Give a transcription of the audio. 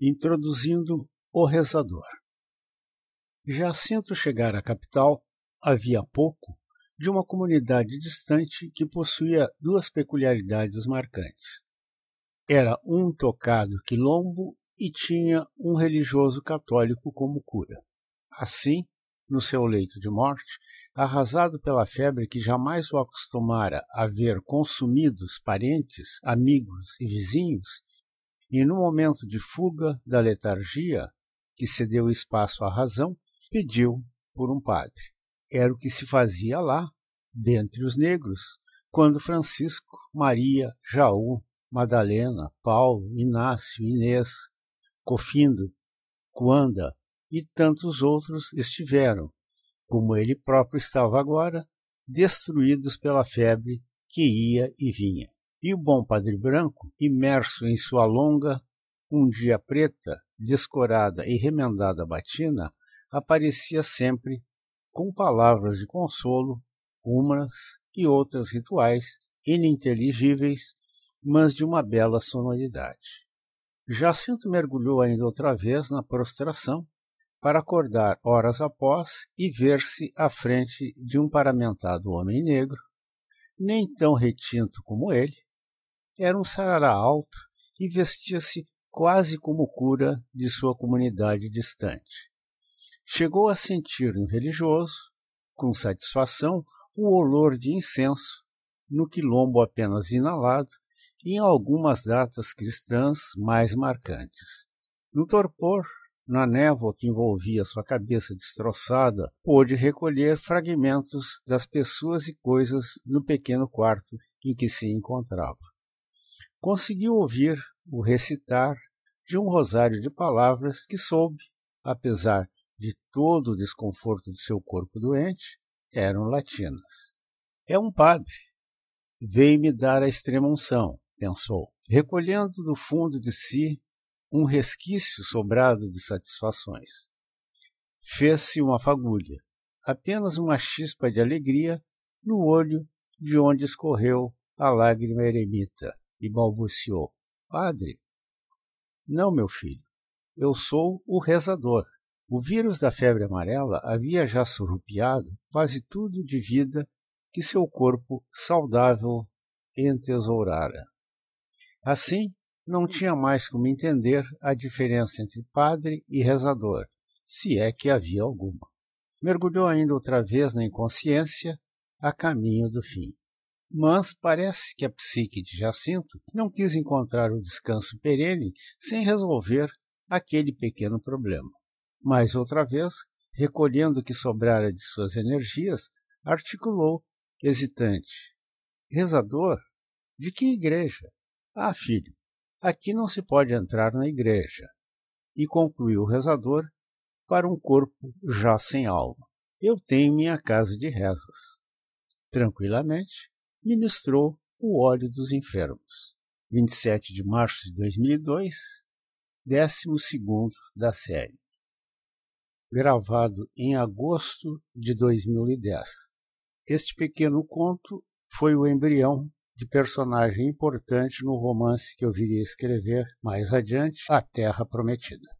Introduzindo o rezador. Jacinto chegara à capital havia pouco de uma comunidade distante que possuía duas peculiaridades marcantes. Era um tocado quilombo e tinha um religioso católico como cura. Assim, no seu leito de morte, arrasado pela febre que jamais o acostumara a ver consumidos parentes, amigos e vizinhos, e no momento de fuga da letargia, que cedeu espaço à razão, pediu por um padre. Era o que se fazia lá, dentre os negros, quando Francisco, Maria, Jaú, Madalena, Paulo, Inácio, Inês, Cofindo, Cuanda e tantos outros estiveram, como ele próprio estava agora, destruídos pela febre que ia e vinha. E o bom Padre Branco, imerso em sua longa, um dia preta, descorada e remendada batina, aparecia sempre com palavras de consolo, umas e outras rituais, ininteligíveis, mas de uma bela sonoridade. Jacinto mergulhou ainda outra vez na prostração para acordar horas após e ver-se à frente de um paramentado homem negro, nem tão retinto como ele, era um sarará alto e vestia-se quase como cura de sua comunidade distante. Chegou a sentir no religioso, com satisfação, o olor de incenso, no quilombo apenas inalado, e em algumas datas cristãs mais marcantes. No torpor, na névoa que envolvia sua cabeça destroçada, pôde recolher fragmentos das pessoas e coisas no pequeno quarto em que se encontrava conseguiu ouvir o recitar de um rosário de palavras que soube, apesar de todo o desconforto de seu corpo doente, eram latinas. É um padre. Veio-me dar a extrema unção, pensou, recolhendo do fundo de si um resquício sobrado de satisfações. Fez-se uma fagulha, apenas uma chispa de alegria no olho de onde escorreu a lágrima eremita e balbuciou: Padre. Não, meu filho. Eu sou o rezador. O vírus da febre amarela havia já surrupiado quase tudo de vida que seu corpo saudável entesourara. Assim, não tinha mais como entender a diferença entre padre e rezador, se é que havia alguma. Mergulhou ainda outra vez na inconsciência, a caminho do fim. Mas parece que a psique de Jacinto não quis encontrar o descanso perene sem resolver aquele pequeno problema. Mais outra vez, recolhendo o que sobrara de suas energias, articulou, hesitante: Rezador? De que igreja? Ah, filho, aqui não se pode entrar na igreja. E concluiu o rezador para um corpo já sem alma. Eu tenho minha casa de rezas. Tranquilamente, ministrou o óleo dos enfermos. 27 de março de 2002, 12 da série. Gravado em agosto de 2010. Este pequeno conto foi o embrião de personagem importante no romance que eu viria escrever mais adiante, A Terra Prometida.